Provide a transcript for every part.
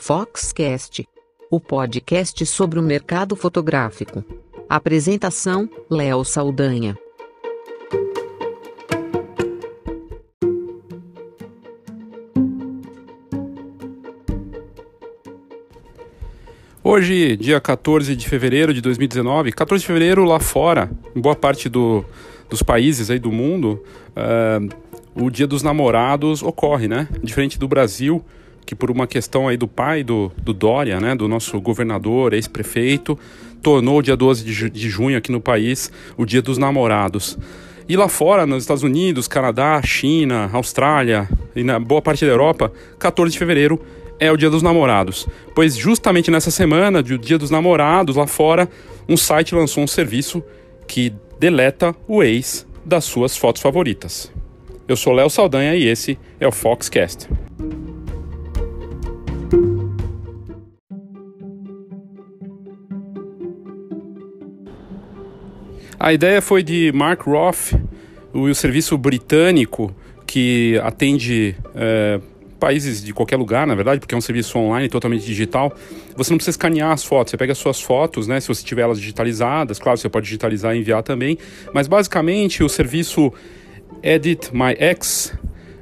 Foxcast, o podcast sobre o mercado fotográfico. Apresentação: Léo Saldanha. Hoje, dia 14 de fevereiro de 2019, 14 de fevereiro lá fora, em boa parte do, dos países aí do mundo, uh, o Dia dos Namorados ocorre, né? Diferente do Brasil, que por uma questão aí do pai do, do Dória, né, do nosso governador, ex-prefeito, tornou o dia 12 de, de junho aqui no país o Dia dos Namorados. E lá fora, nos Estados Unidos, Canadá, China, Austrália e na boa parte da Europa, 14 de fevereiro é o Dia dos Namorados. Pois justamente nessa semana, do Dia dos Namorados, lá fora, um site lançou um serviço que deleta o ex das suas fotos favoritas. Eu sou Léo Saldanha e esse é o Foxcast. A ideia foi de Mark Roth, o serviço britânico que atende é, países de qualquer lugar, na verdade, porque é um serviço online totalmente digital. Você não precisa escanear as fotos, você pega as suas fotos, né? Se você tiver elas digitalizadas, claro, você pode digitalizar e enviar também. Mas basicamente o serviço Edit My Ex,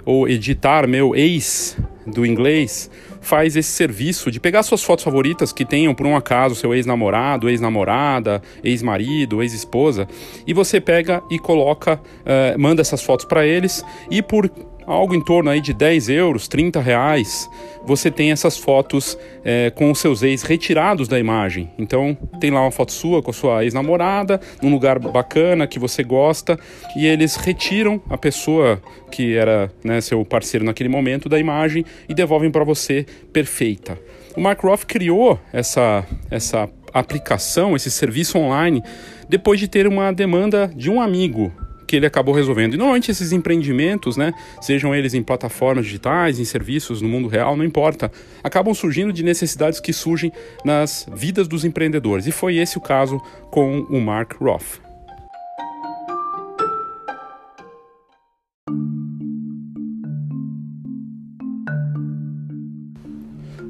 ou editar meu ex do inglês, faz esse serviço de pegar suas fotos favoritas que tenham, por um acaso, seu ex-namorado, ex-namorada, ex-marido, ex-esposa, e você pega e coloca, uh, manda essas fotos para eles, e por algo em torno aí de 10 euros, 30 reais, você tem essas fotos é, com os seus ex retirados da imagem. Então tem lá uma foto sua com a sua ex-namorada, num lugar bacana que você gosta, e eles retiram a pessoa que era né, seu parceiro naquele momento da imagem e devolvem para você perfeita. O Mark Roth criou essa, essa aplicação, esse serviço online, depois de ter uma demanda de um amigo que ele acabou resolvendo. E normalmente esses empreendimentos, né, sejam eles em plataformas digitais, em serviços no mundo real, não importa, acabam surgindo de necessidades que surgem nas vidas dos empreendedores. E foi esse o caso com o Mark Roth.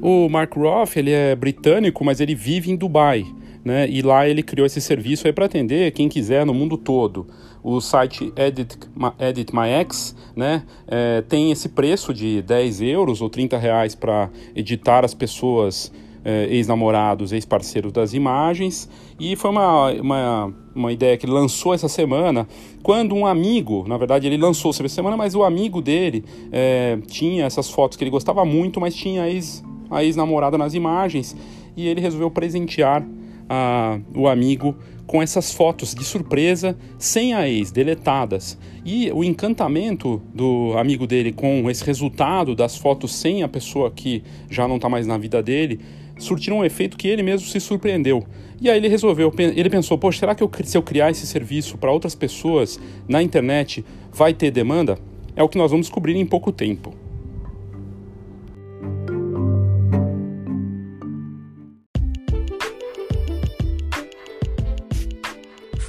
O Mark Roth, ele é britânico, mas ele vive em Dubai. Né? E lá ele criou esse serviço para atender quem quiser no mundo todo o site Edit, Edit My Ex, né, é, tem esse preço de 10 euros ou 30 reais para editar as pessoas, é, ex-namorados, ex-parceiros das imagens. E foi uma, uma, uma ideia que ele lançou essa semana, quando um amigo, na verdade ele lançou essa semana, mas o amigo dele é, tinha essas fotos que ele gostava muito, mas tinha ex, a ex-namorada nas imagens, e ele resolveu presentear a, o amigo com essas fotos de surpresa, sem a ex, deletadas. E o encantamento do amigo dele com esse resultado das fotos sem a pessoa que já não está mais na vida dele, surtiram um efeito que ele mesmo se surpreendeu. E aí ele resolveu, ele pensou, poxa, será que eu, se eu criar esse serviço para outras pessoas na internet, vai ter demanda? É o que nós vamos descobrir em pouco tempo.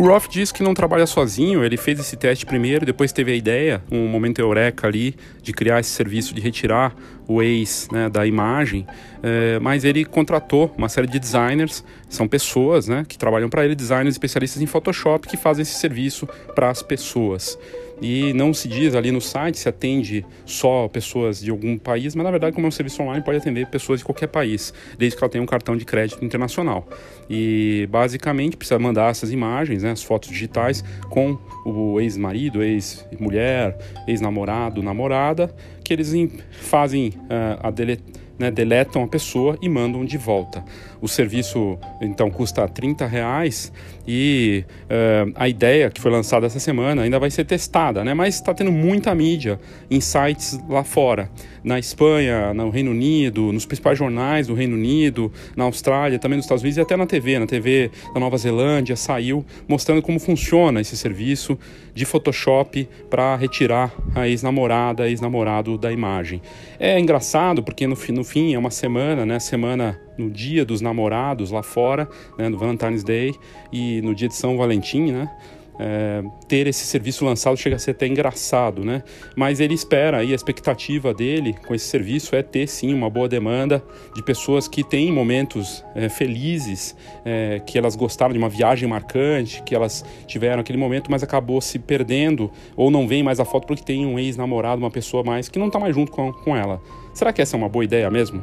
O Roth diz que não trabalha sozinho, ele fez esse teste primeiro, depois teve a ideia, um momento eureka ali, de criar esse serviço de retirar o ex né, da imagem, é, mas ele contratou uma série de designers, são pessoas né, que trabalham para ele, designers especialistas em Photoshop, que fazem esse serviço para as pessoas. E não se diz ali no site se atende só pessoas de algum país, mas na verdade, como é um serviço online, pode atender pessoas de qualquer país, desde que ela tenha um cartão de crédito internacional. E basicamente precisa mandar essas imagens, né, as fotos digitais, com o ex-marido, ex-mulher, ex-namorado, namorada, que eles fazem uh, a dele né, deletam a pessoa e mandam de volta. O serviço então custa 30 reais e uh, a ideia que foi lançada essa semana ainda vai ser testada, né? mas está tendo muita mídia em sites lá fora, na Espanha, no Reino Unido, nos principais jornais do Reino Unido, na Austrália, também nos Estados Unidos e até na TV, na TV da Nova Zelândia saiu mostrando como funciona esse serviço de Photoshop para retirar a ex-namorada, ex-namorado da imagem. É engraçado porque no, no fim é uma semana, né? Semana no dia dos namorados lá fora, né, no Valentine's Day e no dia de São Valentim, né? É, ter esse serviço lançado chega a ser até engraçado, né? Mas ele espera a expectativa dele com esse serviço é ter sim uma boa demanda de pessoas que têm momentos é, felizes, é, que elas gostaram de uma viagem marcante, que elas tiveram aquele momento, mas acabou se perdendo ou não vem mais a foto porque tem um ex-namorado, uma pessoa mais que não está mais junto com, com ela. Será que essa é uma boa ideia mesmo?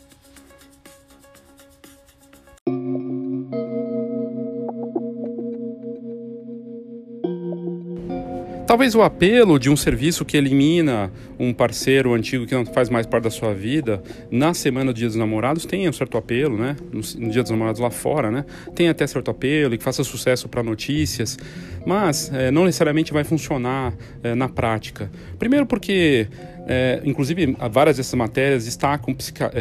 Talvez o apelo de um serviço que elimina um parceiro antigo que não faz mais parte da sua vida na semana do Dia dos Namorados tenha um certo apelo, né? No, Dia dos Namorados lá fora, né? Tem até certo apelo e que faça sucesso para notícias, mas é, não necessariamente vai funcionar é, na prática. Primeiro porque é, inclusive, várias dessas matérias destacam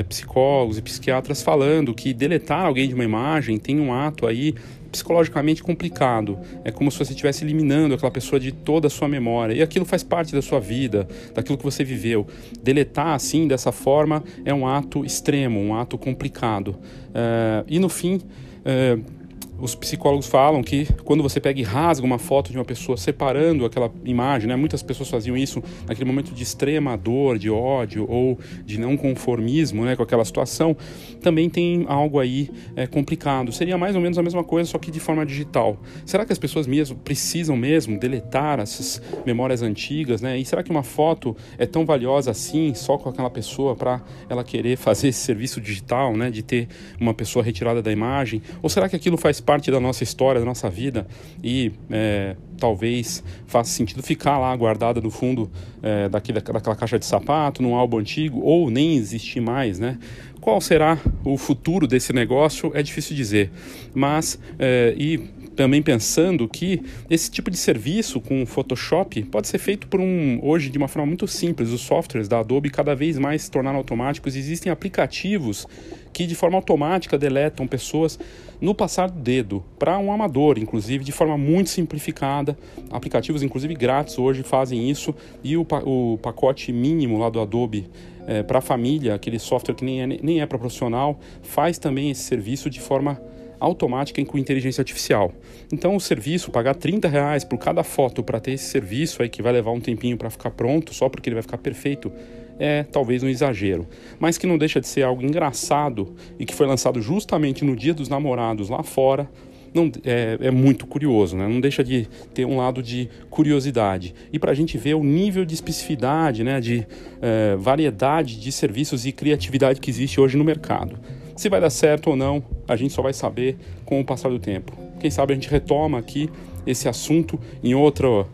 psicólogos e psiquiatras falando que deletar alguém de uma imagem tem um ato aí psicologicamente complicado. É como se você estivesse eliminando aquela pessoa de toda a sua memória. E aquilo faz parte da sua vida, daquilo que você viveu. Deletar assim, dessa forma, é um ato extremo, um ato complicado. Uh, e no fim. Uh, os psicólogos falam que quando você pega e rasga uma foto de uma pessoa separando aquela imagem, né, muitas pessoas faziam isso naquele momento de extrema dor, de ódio ou de não conformismo né, com aquela situação, também tem algo aí é, complicado. Seria mais ou menos a mesma coisa, só que de forma digital. Será que as pessoas mesmo precisam mesmo deletar essas memórias antigas? Né? E será que uma foto é tão valiosa assim, só com aquela pessoa, para ela querer fazer esse serviço digital, né, de ter uma pessoa retirada da imagem? Ou será que aquilo faz parte da nossa história, da nossa vida e é, talvez faça sentido ficar lá guardada no fundo é, daquele, daquela caixa de sapato, num álbum antigo ou nem existir mais, né? Qual será o futuro desse negócio? É difícil dizer, mas é, e também pensando que esse tipo de serviço com Photoshop pode ser feito por um hoje de uma forma muito simples. Os softwares da Adobe cada vez mais se tornaram automáticos. Existem aplicativos que de forma automática deletam pessoas no passar do dedo para um amador, inclusive de forma muito simplificada. Aplicativos, inclusive grátis, hoje fazem isso e o, o pacote mínimo lá do Adobe é, para a família, aquele software que nem é, nem é para profissional, faz também esse serviço de forma automática com inteligência artificial. Então o serviço, pagar 30 reais por cada foto para ter esse serviço aí que vai levar um tempinho para ficar pronto, só porque ele vai ficar perfeito, é talvez um exagero, mas que não deixa de ser algo engraçado e que foi lançado justamente no Dia dos Namorados lá fora. Não, é, é muito curioso, né? não deixa de ter um lado de curiosidade. E para a gente ver o nível de especificidade, né? de é, variedade de serviços e criatividade que existe hoje no mercado. Se vai dar certo ou não, a gente só vai saber com o passar do tempo. Quem sabe a gente retoma aqui esse assunto em outro,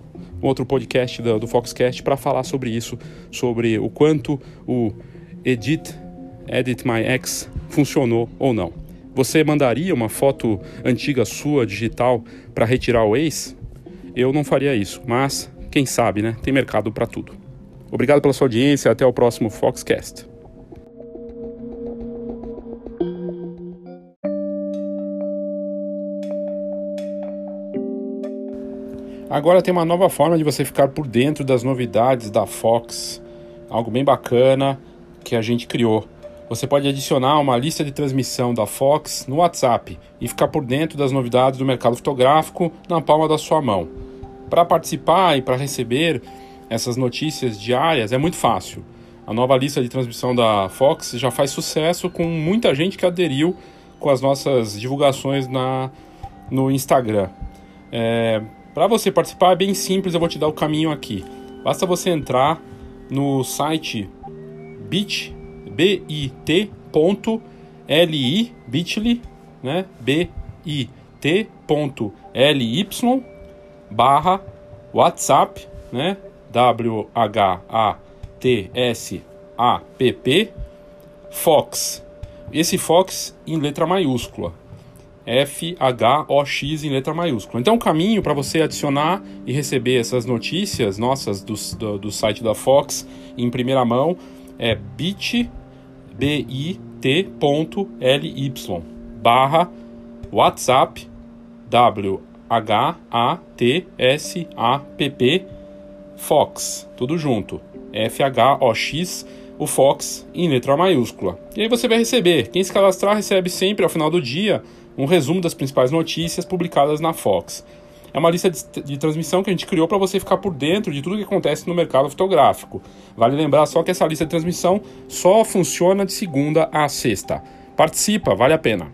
outro podcast do, do Foxcast para falar sobre isso, sobre o quanto o Edit, Edit My Ex funcionou ou não. Você mandaria uma foto antiga sua digital para retirar o ex? Eu não faria isso, mas quem sabe, né? Tem mercado para tudo. Obrigado pela sua audiência, até o próximo Foxcast. Agora tem uma nova forma de você ficar por dentro das novidades da Fox, algo bem bacana que a gente criou. Você pode adicionar uma lista de transmissão da Fox no WhatsApp e ficar por dentro das novidades do mercado fotográfico na palma da sua mão. Para participar e para receber essas notícias diárias é muito fácil. A nova lista de transmissão da Fox já faz sucesso com muita gente que aderiu com as nossas divulgações na, no Instagram. É, Para você participar é bem simples, eu vou te dar o caminho aqui. Basta você entrar no site bit, bit.ly, bit.ly, né? bit.ly barra WhatsApp, né? W-H-A-T-S-A-P-P Fox. Esse Fox em letra maiúscula. F-H-O-X em letra maiúscula. Então, o caminho para você adicionar e receber essas notícias nossas do, do, do, site da Fox em primeira mão é bit, bit.ly barra WhatsApp W-H-A-T-S-A-P-P Fox, tudo junto. F-H-O-X, o Fox em letra maiúscula. E aí você vai receber. Quem se cadastrar recebe sempre ao final do dia um resumo das principais notícias publicadas na Fox. É uma lista de, de transmissão que a gente criou para você ficar por dentro de tudo que acontece no mercado fotográfico. Vale lembrar só que essa lista de transmissão só funciona de segunda a sexta. Participa, vale a pena.